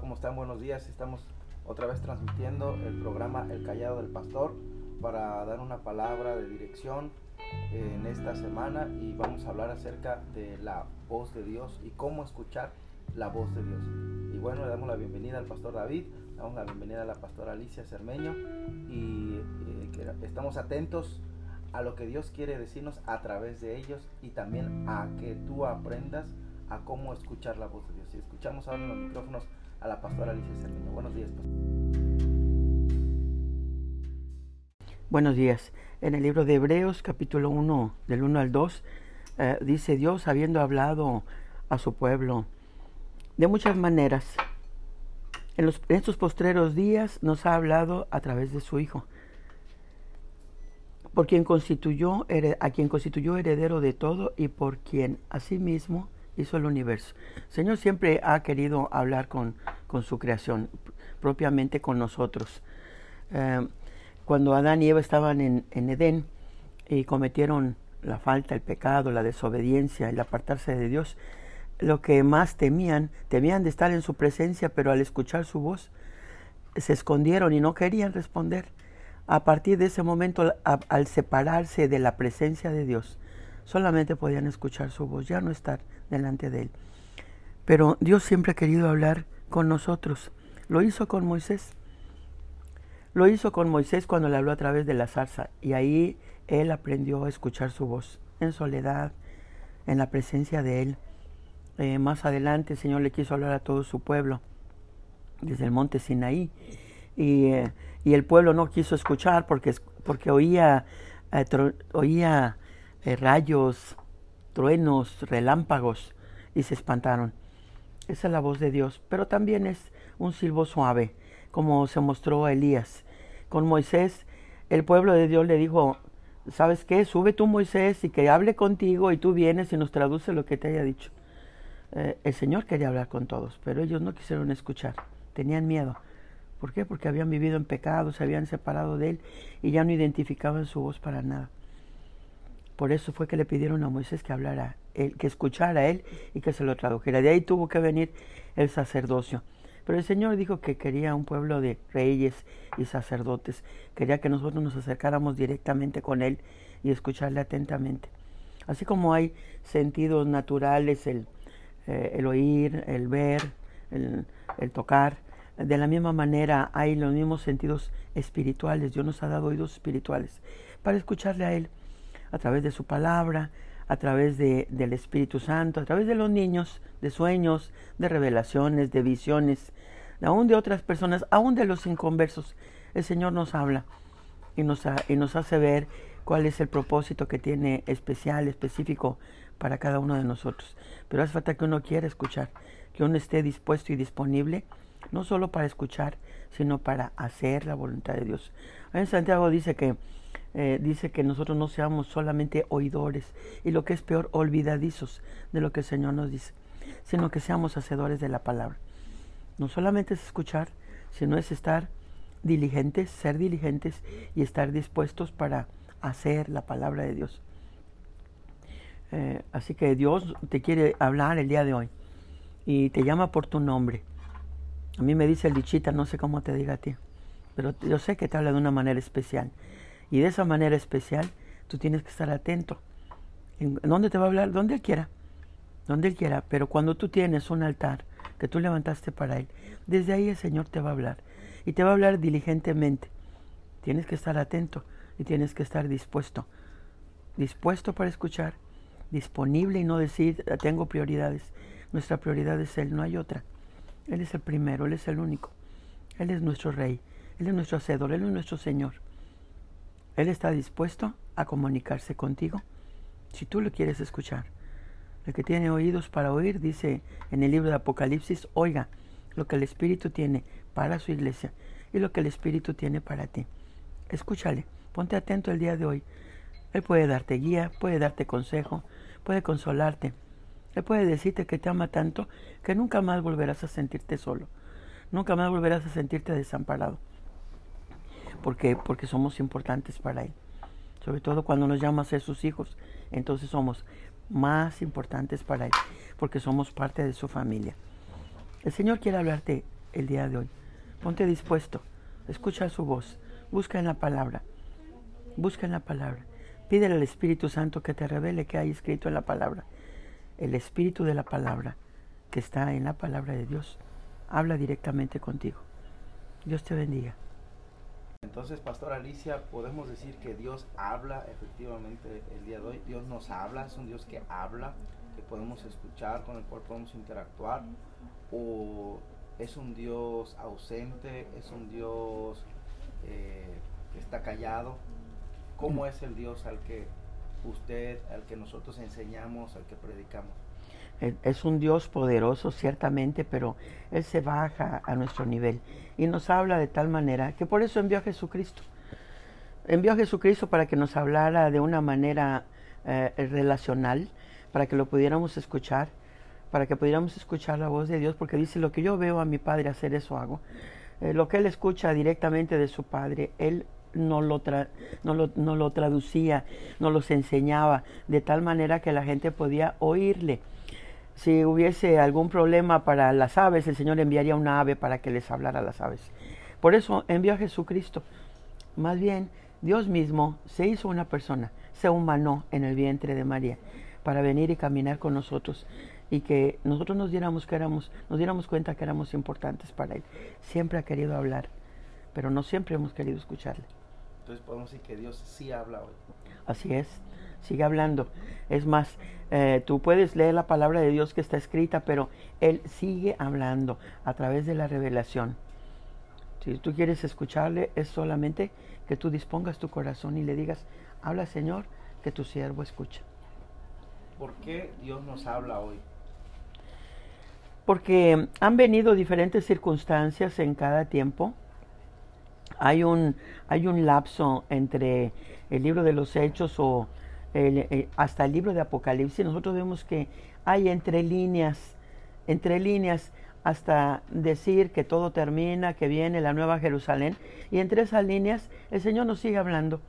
¿cómo están? Buenos días. Estamos otra vez transmitiendo el programa El Callado del Pastor para dar una palabra de dirección en esta semana y vamos a hablar acerca de la voz de Dios y cómo escuchar la voz de Dios. Y bueno, le damos la bienvenida al pastor David, le damos la bienvenida a la pastora Alicia Cermeño y eh, estamos atentos a lo que Dios quiere decirnos a través de ellos y también a que tú aprendas a cómo escuchar la voz de Dios. Y escuchamos ahora en los micrófonos a la pastora Alicia Cermeño. Buenos días, pastor. Buenos días. En el libro de Hebreos, capítulo 1, del 1 al 2, eh, dice Dios, habiendo hablado a su pueblo de muchas maneras, en, los, en estos postreros días nos ha hablado a través de su Hijo, por quien constituyó, a quien constituyó heredero de todo y por quien asimismo hizo el universo. Señor siempre ha querido hablar con, con su creación, propiamente con nosotros. Eh, cuando Adán y Eva estaban en, en, Edén y cometieron la falta, el pecado, la desobediencia, el apartarse de Dios, lo que más temían, temían de estar en su presencia, pero al escuchar su voz, se escondieron y no querían responder. A partir de ese momento, al separarse de la presencia de Dios, solamente podían escuchar su voz, ya no estar delante de Él. Pero Dios siempre ha querido hablar con nosotros. Lo hizo con Moisés. Lo hizo con Moisés cuando le habló a través de la zarza y ahí él aprendió a escuchar su voz en soledad, en la presencia de Él. Eh, más adelante el Señor le quiso hablar a todo su pueblo desde el monte Sinaí y, eh, y el pueblo no quiso escuchar porque, porque oía, eh, oía rayos, truenos, relámpagos y se espantaron. Esa es la voz de Dios, pero también es un silbo suave, como se mostró a Elías. Con Moisés, el pueblo de Dios le dijo, ¿sabes qué? Sube tú Moisés y que hable contigo y tú vienes y nos traduce lo que te haya dicho. Eh, el Señor quería hablar con todos, pero ellos no quisieron escuchar, tenían miedo. ¿Por qué? Porque habían vivido en pecado, se habían separado de Él y ya no identificaban su voz para nada. Por eso fue que le pidieron a Moisés que hablara, él, que escuchara a él y que se lo tradujera. De ahí tuvo que venir el sacerdocio. Pero el Señor dijo que quería un pueblo de reyes y sacerdotes. Quería que nosotros nos acercáramos directamente con Él y escucharle atentamente. Así como hay sentidos naturales, el, eh, el oír, el ver, el, el tocar, de la misma manera hay los mismos sentidos espirituales. Dios nos ha dado oídos espirituales para escucharle a Él a través de su palabra, a través de, del Espíritu Santo, a través de los niños, de sueños, de revelaciones, de visiones, aún de otras personas, aún de los inconversos. El Señor nos habla y nos, y nos hace ver cuál es el propósito que tiene especial, específico para cada uno de nosotros. Pero hace falta que uno quiera escuchar, que uno esté dispuesto y disponible, no solo para escuchar, sino para hacer la voluntad de Dios. En Santiago dice que eh, dice que nosotros no seamos solamente oidores y lo que es peor, olvidadizos de lo que el Señor nos dice, sino que seamos hacedores de la palabra. No solamente es escuchar, sino es estar diligentes, ser diligentes y estar dispuestos para hacer la palabra de Dios. Eh, así que Dios te quiere hablar el día de hoy y te llama por tu nombre. A mí me dice el dichita, no sé cómo te diga a ti, pero yo sé que te habla de una manera especial. Y de esa manera especial, tú tienes que estar atento. ¿En dónde te va a hablar? Donde Él quiera. Donde Él quiera. Pero cuando tú tienes un altar que tú levantaste para Él, desde ahí el Señor te va a hablar. Y te va a hablar diligentemente. Tienes que estar atento y tienes que estar dispuesto. Dispuesto para escuchar, disponible y no decir, tengo prioridades. Nuestra prioridad es Él, no hay otra. Él es el primero, Él es el único. Él es nuestro Rey, Él es nuestro Hacedor, Él es nuestro Señor. Él está dispuesto a comunicarse contigo si tú lo quieres escuchar. El que tiene oídos para oír, dice en el libro de Apocalipsis, oiga lo que el Espíritu tiene para su iglesia y lo que el Espíritu tiene para ti. Escúchale, ponte atento el día de hoy. Él puede darte guía, puede darte consejo, puede consolarte. Él puede decirte que te ama tanto que nunca más volverás a sentirte solo. Nunca más volverás a sentirte desamparado porque, porque somos importantes para Él. Sobre todo cuando nos llama a ser sus hijos, entonces somos más importantes para Él, porque somos parte de su familia. El Señor quiere hablarte el día de hoy. Ponte dispuesto, escucha su voz, busca en la palabra, busca en la palabra. Pídele al Espíritu Santo que te revele qué hay escrito en la palabra. El Espíritu de la palabra que está en la palabra de Dios habla directamente contigo. Dios te bendiga. Entonces, Pastor Alicia, podemos decir que Dios habla efectivamente el día de hoy. Dios nos habla, es un Dios que habla, que podemos escuchar, con el cual podemos interactuar. O es un Dios ausente, es un Dios eh, que está callado. ¿Cómo es el Dios al que usted, al que nosotros enseñamos, al que predicamos? Es un Dios poderoso, ciertamente, pero Él se baja a nuestro nivel y nos habla de tal manera que por eso envió a Jesucristo. Envió a Jesucristo para que nos hablara de una manera eh, relacional, para que lo pudiéramos escuchar, para que pudiéramos escuchar la voz de Dios, porque dice, lo que yo veo a mi Padre hacer, eso hago. Eh, lo que Él escucha directamente de su Padre, Él no lo, no, lo, no lo traducía, no los enseñaba, de tal manera que la gente podía oírle si hubiese algún problema para las aves, el Señor enviaría una ave para que les hablara a las aves. Por eso envió a Jesucristo. Más bien, Dios mismo se hizo una persona, se humanó en el vientre de María para venir y caminar con nosotros y que nosotros nos diéramos que éramos, nos diéramos cuenta que éramos importantes para él. Siempre ha querido hablar, pero no siempre hemos querido escucharle. Entonces podemos decir que Dios sí habla hoy. Así es, sigue hablando. Es más, eh, tú puedes leer la palabra de Dios que está escrita, pero Él sigue hablando a través de la revelación. Si tú quieres escucharle, es solamente que tú dispongas tu corazón y le digas, habla Señor, que tu siervo escucha. ¿Por qué Dios nos habla hoy? Porque han venido diferentes circunstancias en cada tiempo. Hay un, hay un lapso entre el libro de los hechos o eh, hasta el libro de Apocalipsis, nosotros vemos que hay entre líneas, entre líneas, hasta decir que todo termina, que viene la nueva Jerusalén. Y entre esas líneas el Señor nos sigue hablando.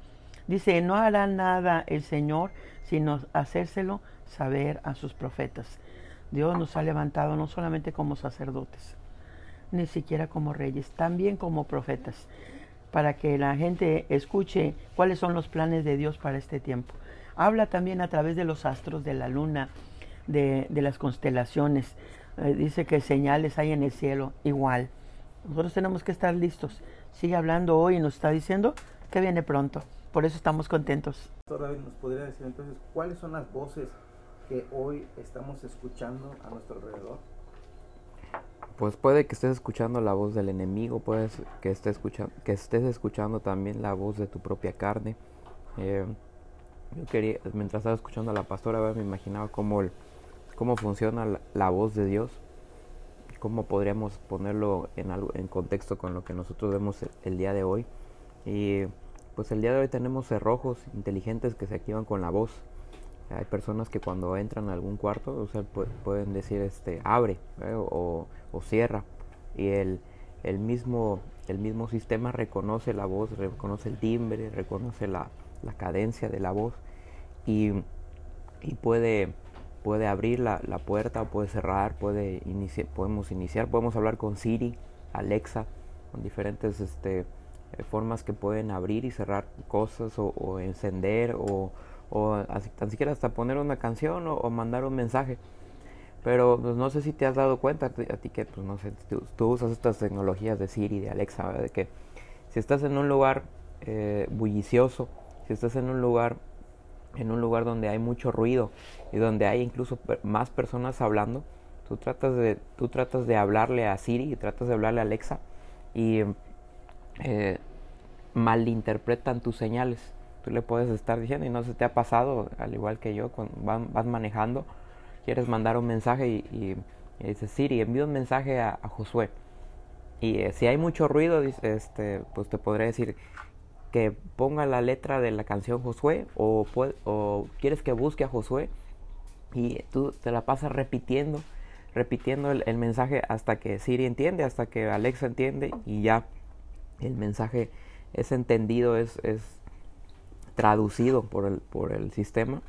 Dice, no hará nada el Señor sino hacérselo saber a sus profetas. Dios nos ha levantado no solamente como sacerdotes, ni siquiera como reyes, también como profetas, para que la gente escuche cuáles son los planes de Dios para este tiempo. Habla también a través de los astros, de la luna, de, las constelaciones. Eh, dice que señales hay en el cielo igual. Nosotros tenemos que estar listos. Sigue hablando hoy y nos está diciendo que viene pronto. Por eso estamos contentos. ¿nos podría decir entonces cuáles son las voces que hoy estamos escuchando a nuestro alrededor? Pues puede que estés escuchando la voz del enemigo, puede que estés escuchando, que estés escuchando también la voz de tu propia carne. Eh, yo quería, mientras estaba escuchando a la pastora, me imaginaba cómo, cómo funciona la, voz de Dios, cómo podríamos ponerlo en, algo, en contexto con lo que nosotros vemos el, día de hoy. Y pues el día de hoy tenemos cerrojos inteligentes que se activan con la voz. Hay personas que cuando entran a algún cuarto o sea, pueden decir este abre o, o, cierra. Y el, el, mismo, el mismo sistema reconoce la voz, reconoce el timbre, reconoce la, la cadencia de la voz. Y, puede, puede abrir la, puerta, puede cerrar, puede podemos iniciar, podemos hablar con Siri, Alexa, con diferentes este, eh, formas que pueden abrir y cerrar cosas o, encender o, o tan siquiera hasta poner una canción o, mandar un mensaje. Pero pues, no sé si te has dado cuenta, a ti que pues, no sé, tú, usas estas tecnologías de Siri, de Alexa, de que si estás en un lugar eh, bullicioso, si estás en un lugar en un lugar donde hay mucho ruido y donde hay incluso más personas hablando, tú tratas de tú tratas de hablarle a Siri y tratas de hablarle a Alexa y eh, malinterpretan tus señales. Tú le puedes estar diciendo y no se te ha pasado, al igual que yo, vas manejando, quieres mandar un mensaje y, dices Siri, envío un mensaje a, Josué. Y eh, si hay mucho ruido, este, pues te podré decir, que ponga la letra de la canción Josué o, quieres que busque a Josué y tú te la pasas repitiendo, repitiendo el, mensaje hasta que Siri entiende, hasta que Alexa entiende y ya el mensaje es entendido, es traducido por el, por el sistema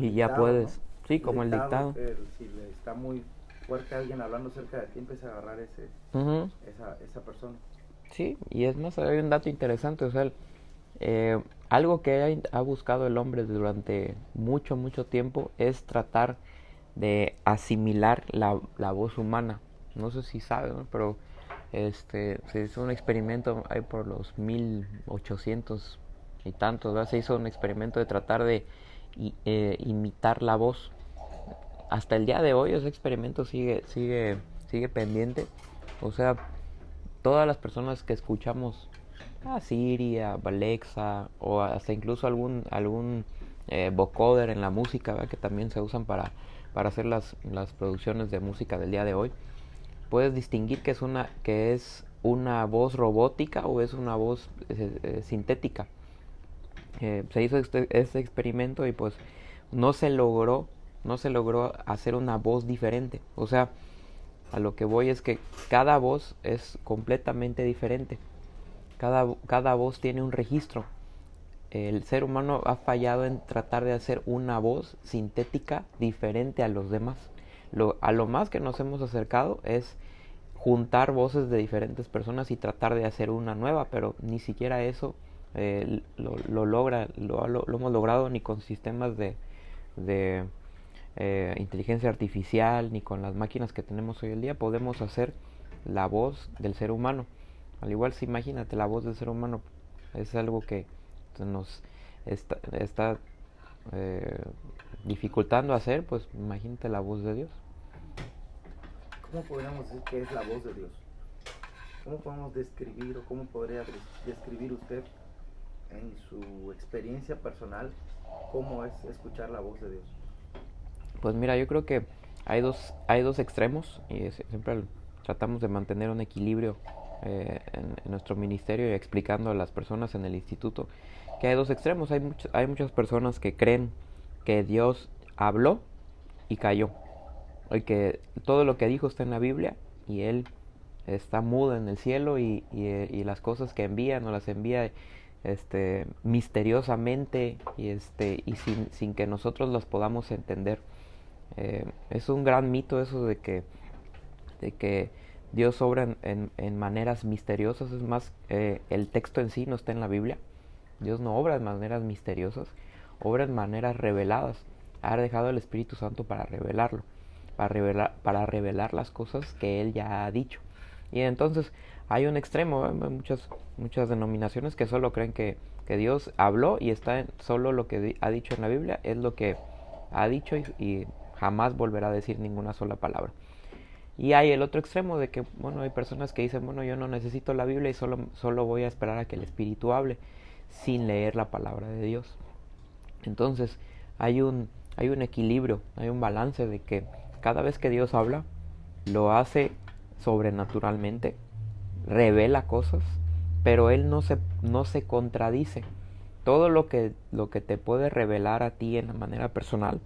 y ya puedes, sí, como el dictado. si está muy fuerte alguien hablando cerca de ti, empieza a agarrar ese, Ujú. esa, esa persona. Sí, y es más, hay un dato interesante, o sea, eh, algo que ha, ha buscado el hombre durante mucho, mucho tiempo es tratar de asimilar la, la voz humana. No sé si saben, ¿no? pero este, se hizo un experimento ahí por los 1800 y tantos, ¿verdad? Se hizo un experimento de tratar de eh, imitar la voz. Hasta el día de hoy ese experimento sigue, sigue, sigue pendiente. O sea, todas las personas que escuchamos a Siri, a Alexa o hasta incluso algún algún eh, vocoder en la música ¿verdad? que también se usan para, para hacer las, las producciones de música del día de hoy puedes distinguir que es una que es una voz robótica o es una voz eh, eh, sintética Eh, se hizo este, este experimento y pues no se logró no se logró hacer una voz diferente o sea a lo que voy es que cada voz es completamente diferente. Cada, cada voz tiene un registro. El ser humano ha fallado en tratar de hacer una voz sintética diferente a los demás. Lo, a lo más que nos hemos acercado es juntar voces de diferentes personas y tratar de hacer una nueva, pero ni siquiera eso eh, lo, lo, logra, lo, lo, lo, hemos logrado ni con sistemas de, de eh, inteligencia artificial ni con las máquinas que tenemos hoy en día podemos hacer la voz del ser humano. Al igual si imagínate la voz del ser humano es algo que nos está, está eh, dificultando hacer, pues imagínate la voz de Dios. ¿Cómo podríamos decir que es la voz de Dios? ¿Cómo podemos describir o cómo podría describir usted en su experiencia personal cómo es escuchar la voz de Dios? Pues mira, yo creo que hay dos, hay dos extremos y siempre tratamos de mantener un equilibrio eh, en, en, nuestro ministerio y explicando a las personas en el instituto que hay dos extremos. Hay, hay muchas personas que creen que Dios habló y cayó. Y que todo lo que dijo está en la Biblia y Él está mudo en el cielo y, y, y las cosas que envía no las envía este, misteriosamente y, este, y sin, sin que nosotros las podamos entender. Eh, es un gran mito eso de que, de que Dios obra en, en, en maneras misteriosas. Es más, eh, el texto en sí no está en la Biblia. Dios no obra de maneras misteriosas, obra en maneras reveladas. Ha dejado el Espíritu Santo para revelarlo, para revelar, para revelar las cosas que Él ya ha dicho. Y entonces hay un extremo, ¿eh? muchas, muchas denominaciones que solo creen que, que Dios habló y está en, solo lo que ha dicho en la Biblia es lo que ha dicho y, y jamás volverá a decir ninguna sola palabra. Y hay el otro extremo de que, bueno, hay personas que dicen, bueno, yo no necesito la Biblia y solo, solo voy a esperar a que el Espíritu hable sin leer la palabra de Dios. Entonces, hay un, hay un equilibrio, hay un balance de que cada vez que Dios habla, lo hace sobrenaturalmente, revela cosas, pero Él no se, no se contradice. Todo lo que, lo que te puede revelar a ti en la manera personal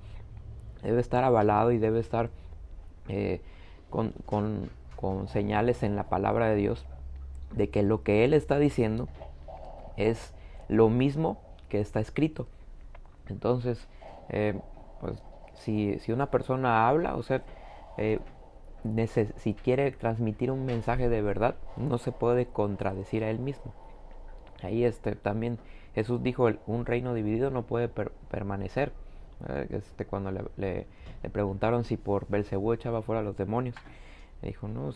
debe estar avalado y debe estar eh, con, con, con señales en la palabra de Dios de que lo que Él está diciendo es lo mismo que está escrito. Entonces, eh, pues si, si, una persona habla, o sea, eh, si quiere transmitir un mensaje de verdad, no se puede contradecir a él mismo. Ahí este, también Jesús dijo, un reino dividido no puede per permanecer. Este, cuando le, preguntaron si por Belcebú echaba fuera a los demonios, dijo, no,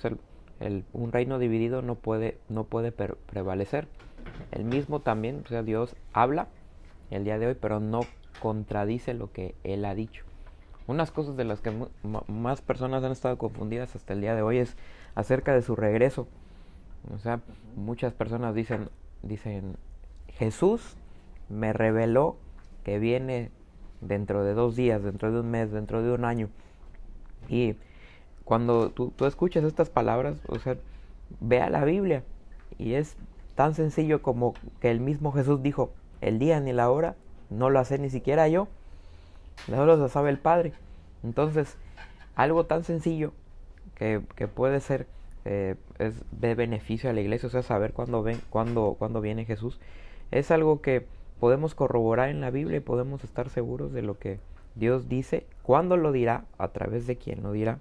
un reino dividido no puede, no puede prevalecer. El mismo también, o sea, Dios habla el día de hoy, pero no contradice lo que Él ha dicho. Unas cosas de las que más personas han estado confundidas hasta el día de hoy es acerca de su regreso. O sea, muchas personas dicen, dicen, Jesús me reveló que viene dentro de dos días, dentro de un mes, dentro de un año. Y cuando tú, tú escuchas estas palabras, o sea, ve a la Biblia y es tan sencillo como que el mismo Jesús dijo, el día ni la hora, no lo hace ni siquiera yo, solo lo sabe el Padre. Entonces, algo tan sencillo que, que puede ser eh, es de beneficio a la iglesia, o sea, saber cuándo, ven, cuándo, cuándo viene Jesús, es algo que podemos corroborar en la Biblia y podemos estar seguros de lo que Dios dice, cuándo lo dirá, a través de quién lo dirá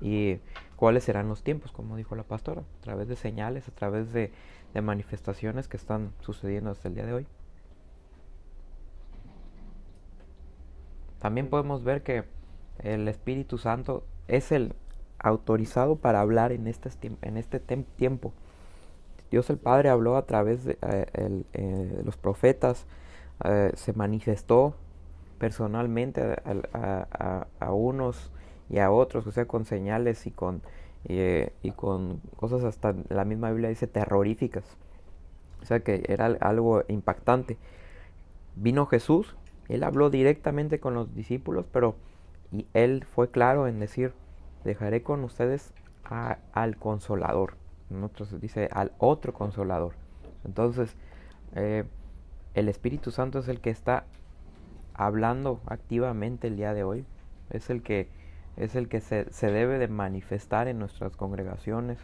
y cuáles serán los tiempos, como dijo la pastora, a través de señales, a través de, de manifestaciones que están sucediendo hasta el día de hoy. También podemos ver que el Espíritu Santo es el autorizado para hablar en este, en este tiempo. Dios el Padre habló a través de eh, eh, los profetas, eh, se manifestó personalmente a, unos y a otros, o sea, con señales y con, y con cosas hasta la misma Biblia dice terroríficas. O sea que era algo impactante. Vino Jesús, él habló directamente con los discípulos, pero y él fue claro en decir, dejaré con ustedes al consolador. Nosotros dice al otro consolador. Entonces, eh, el Espíritu Santo es el que está hablando activamente el día de hoy. Es el que, es el que se, se debe de manifestar en nuestras congregaciones,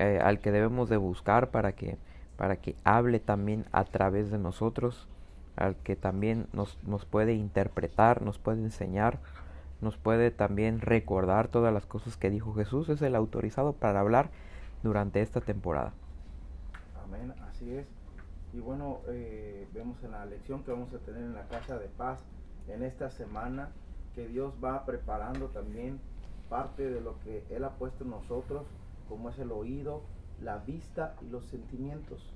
eh, al que debemos de buscar para que, para que hable también a través de nosotros, al que también nos, nos puede interpretar, nos puede enseñar nos puede también recordar todas las cosas que dijo Jesús, es el autorizado para hablar durante esta temporada. Amén, así es. Y bueno, eh, vemos en la lección que vamos a tener en la casa de paz en esta semana que Dios va preparando también parte de lo que Él ha puesto en nosotros, como es el oído, la vista y los sentimientos.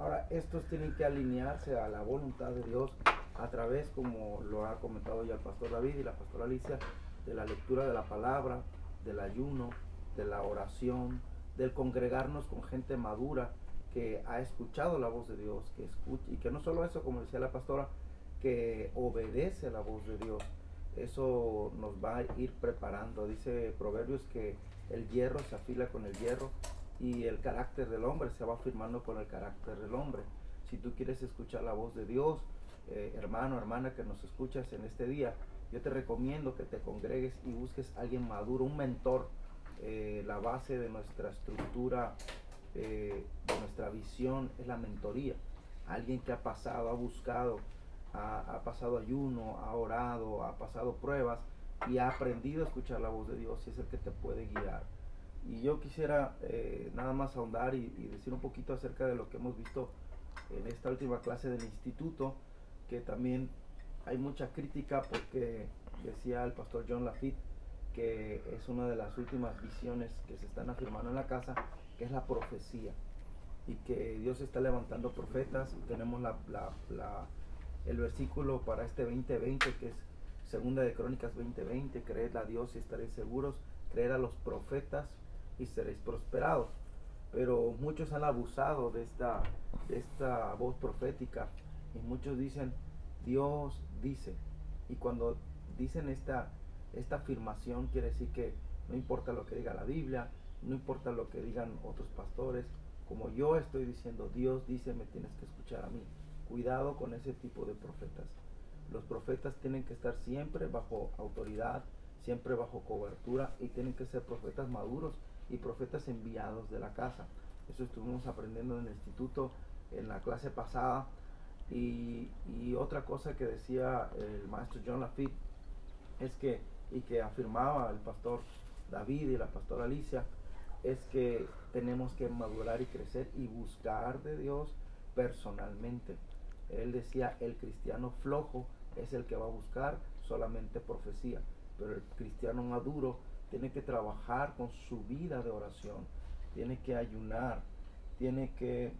Ahora, estos tienen que alinearse a la voluntad de Dios a través, como lo ha comentado ya el pastor David y la pastora Alicia, de la lectura de la palabra, del ayuno, de la oración, del congregarnos con gente madura que ha escuchado la voz de Dios, que escucha, y que no solo eso, como decía la pastora, que obedece la voz de Dios. Eso nos va a ir preparando. Dice Proverbios que el hierro se afila con el hierro y el carácter del hombre se va afirmando con el carácter del hombre. Si tú quieres escuchar la voz de Dios, eh, hermano, hermana que nos escuchas en este día, yo te recomiendo que te congregues y busques a alguien maduro, un mentor. Eh, la base de nuestra estructura, eh, de nuestra visión es la mentoría. Alguien que ha pasado, ha buscado, ha, pasado ayuno, ha orado, ha pasado pruebas y ha aprendido a escuchar la voz de Dios y es el que te puede guiar. Y yo quisiera nada más ahondar y, decir un poquito acerca de lo que hemos visto en esta última clase del instituto que también hay mucha crítica porque decía el pastor John Lafitte que es una de las últimas visiones que se están afirmando en la casa, que es la profecía. Y que Dios está levantando profetas. Tenemos la, el versículo para este 2020, que es Segunda de Crónicas 2020, creed a Dios y estaréis seguros, creed a los profetas y seréis prosperados. Pero muchos han abusado de esta, de esta voz profética y muchos dicen, Dios dice. Y cuando dicen esta, esta afirmación, quiere decir que no importa lo que diga la Biblia, no importa lo que digan otros pastores, como yo estoy diciendo, Dios dice, me tienes que escuchar a mí. Cuidado con ese tipo de profetas. Los profetas tienen que estar siempre bajo autoridad, siempre bajo cobertura y tienen que ser profetas maduros y profetas enviados de la casa. Eso estuvimos aprendiendo en el instituto en la clase pasada y, otra cosa que decía el maestro John Lafitte es que, y que afirmaba el pastor David y la pastora Alicia, es que tenemos que madurar y crecer y buscar de Dios personalmente. Él decía, el cristiano flojo es el que va a buscar solamente profecía, pero el cristiano maduro tiene que trabajar con su vida de oración, tiene que ayunar, tiene que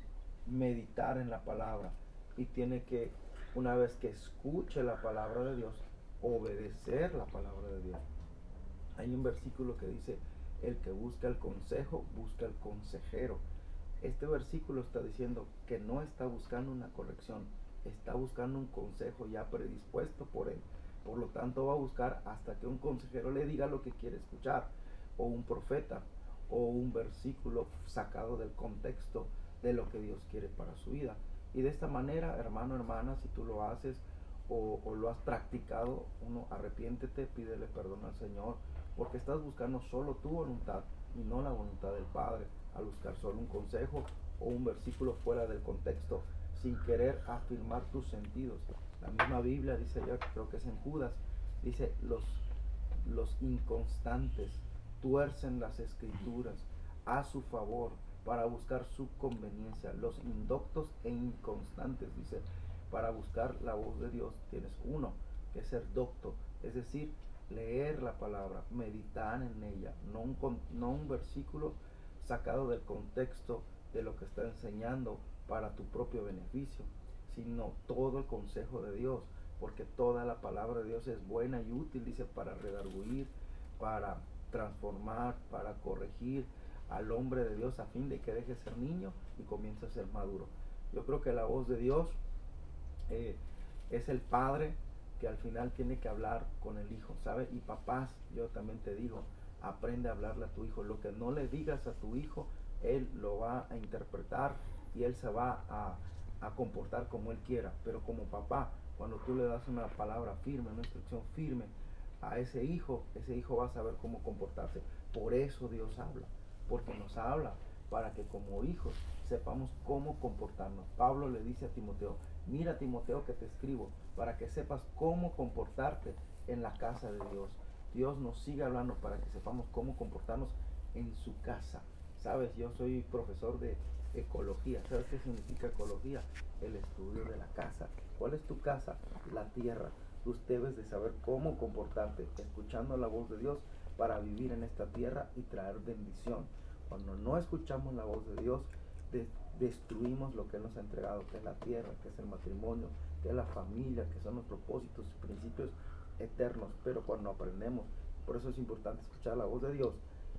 meditar en la palabra, y tiene que, una vez que escuche la palabra de Dios, obedecer la palabra de Dios. Hay un versículo que dice, el que busca el consejo, busca el consejero. Este versículo está diciendo que no está buscando una corrección, está buscando un consejo ya predispuesto por él. Por lo tanto va a buscar hasta que un consejero le diga lo que quiere escuchar, o un profeta, o un versículo sacado del contexto de lo que Dios quiere para su vida. Y de esta manera, hermano, hermana, si tú lo haces o, lo has practicado, uno arrepiéntete, pídele perdón al Señor, porque estás buscando solo tu voluntad y no la voluntad del Padre, al buscar solo un consejo o un versículo fuera del contexto, sin querer afirmar tus sentidos. La misma Biblia dice ya, creo que es en Judas, dice los, los inconstantes tuercen las escrituras a su favor para buscar su conveniencia. Los indoctos e inconstantes, dice, para buscar la voz de Dios tienes uno, que es ser docto, es decir, leer la palabra, meditar en ella, no un, no un versículo sacado del contexto de lo que está enseñando para tu propio beneficio, sino todo el consejo de Dios, porque toda la palabra de Dios es buena y útil, dice, para redarguir, para transformar, para corregir al hombre de Dios a fin de que deje ser niño y comience a ser maduro. Yo creo que la voz de Dios eh, es el padre que al final tiene que hablar con el hijo, ¿sabe? Y papás, yo también te digo, aprende a hablarle a tu hijo. Lo que no le digas a tu hijo, él lo va a interpretar y él se va a, a comportar como él quiera. Pero como papá, cuando tú le das una palabra firme, una instrucción firme a ese hijo, ese hijo va a saber cómo comportarse. Por eso Dios habla, porque nos habla para que como hijos sepamos cómo comportarnos. Pablo le dice a Timoteo, mira Timoteo que te escribo, para que sepas cómo comportarte en la casa de Dios. Dios nos sigue hablando para que sepamos cómo comportarnos en su casa. Sabes, yo soy profesor de ecología. ¿Sabes qué significa ecología? El estudio de la casa. ¿Cuál es tu casa? La tierra. Tú debes de saber cómo comportarte, escuchando la voz de Dios para vivir en esta tierra y traer bendición. Cuando no escuchamos la voz de Dios, destruimos lo que nos ha entregado, que es la tierra, que es el matrimonio, que es la familia, que son los propósitos y principios eternos. Pero cuando aprendemos, por eso es importante escuchar la voz de Dios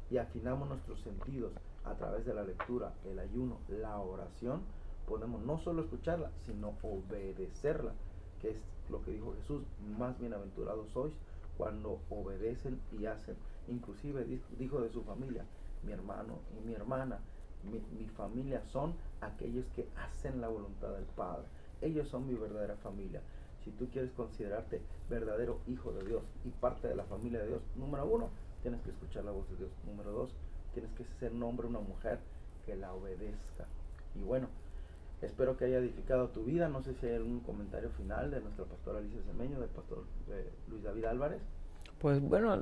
y afinamos nuestros sentidos a través de la lectura, el ayuno, la oración, podemos no solo escucharla, sino obedecerla, que es lo que dijo Jesús, más bienaventurados sois cuando obedecen y hacen. Inclusive dijo de su familia, mi hermano y mi hermana, mi, familia son aquellos que hacen la voluntad del Padre. Ellos son mi verdadera familia. Si tú quieres considerarte verdadero hijo de Dios y parte de la familia de Dios, número uno, tienes que escuchar la voz de Dios. Número dos, tienes que ser un hombre, una mujer que la obedezca. Y bueno, espero que haya edificado tu vida. No sé si hay algún comentario final de nuestra pastora Alicia Semeño, del pastor eh, Luis David Álvarez. Pues bueno,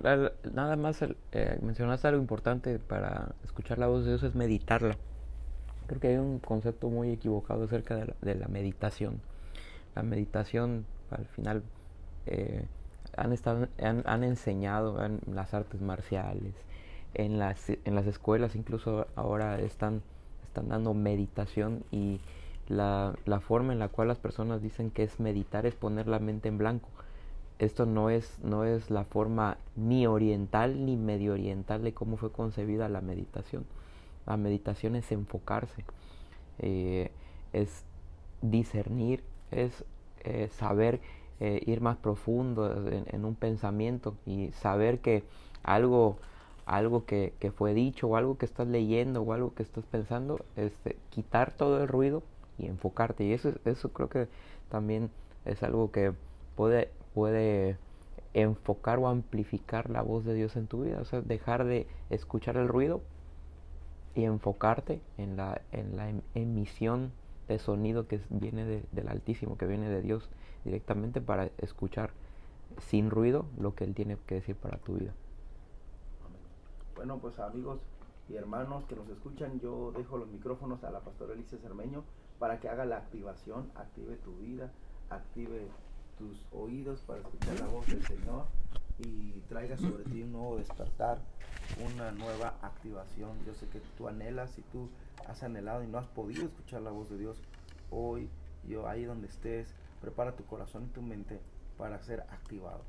nada más eh, mencionaste algo importante para escuchar la voz de Dios es meditarla. Creo que hay un concepto muy equivocado acerca de la, meditación. La meditación, al final, eh, han, estado, han, enseñado en las artes marciales, en las, en las escuelas, incluso ahora están, están dando meditación y la, la forma en la cual las personas dicen que es meditar es poner la mente en blanco esto no es, no es la forma ni oriental ni medio oriental de cómo fue concebida la meditación. La meditación es enfocarse, eh, es discernir, es eh, saber eh, ir más profundo en, un pensamiento y saber que algo, algo que, que, fue dicho o algo que estás leyendo o algo que estás pensando, este, quitar todo el ruido y enfocarte. Y eso, eso creo que también es algo que puede puede enfocar o amplificar la voz de Dios en tu vida. O sea, dejar de escuchar el ruido y enfocarte en la, en la em, emisión de sonido que viene del Altísimo, que viene de Dios directamente para escuchar sin ruido lo que Él tiene que decir para tu vida. Bueno, pues amigos y hermanos que nos escuchan, yo dejo los micrófonos a la pastora Alicia Cermeño para que haga la activación, active tu vida, active tus oídos para escuchar la voz del Señor y traiga sobre ti un nuevo despertar, una nueva activación. Yo sé que tú anhelas y tú has anhelado y no has podido escuchar la voz de Dios. Hoy, yo ahí donde estés, prepara tu corazón y tu mente para ser activado.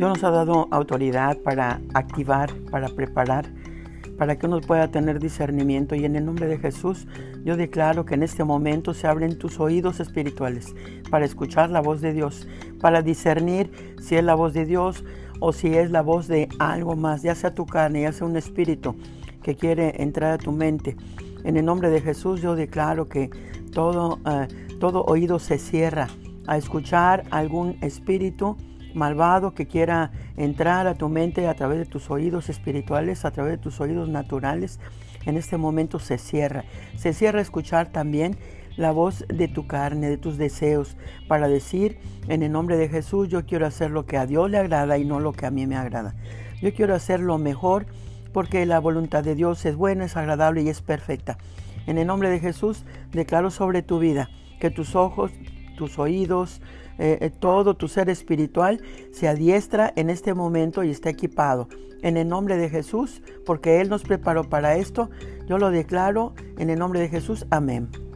Dios nos ha dado autoridad para activar, para preparar para que uno pueda tener discernimiento. Y en el nombre de Jesús, yo declaro que en este momento se abren tus oídos espirituales para escuchar la voz de Dios, para discernir si es la voz de Dios o si es la voz de algo más, ya sea tu carne, ya sea un espíritu que quiere entrar a tu mente. En el nombre de Jesús yo declaro que todo, eh, todo oído se cierra a escuchar algún espíritu malvado que quiera entrar a tu mente a través de tus oídos espirituales, a través de tus oídos naturales, en este momento se cierra. Se cierra escuchar también la voz de tu carne, de tus deseos, para decir, en el nombre de Jesús, yo quiero hacer lo que a Dios le agrada y no lo que a mí me agrada. Yo quiero hacer lo mejor porque la voluntad de Dios es buena, es agradable y es perfecta. En el nombre de Jesús, declaro sobre tu vida que tus ojos, tus oídos, eh, todo tu ser espiritual se adiestra en este momento y está equipado. En el nombre de Jesús, porque Él nos preparó para esto, yo lo declaro en el nombre de Jesús. Amén.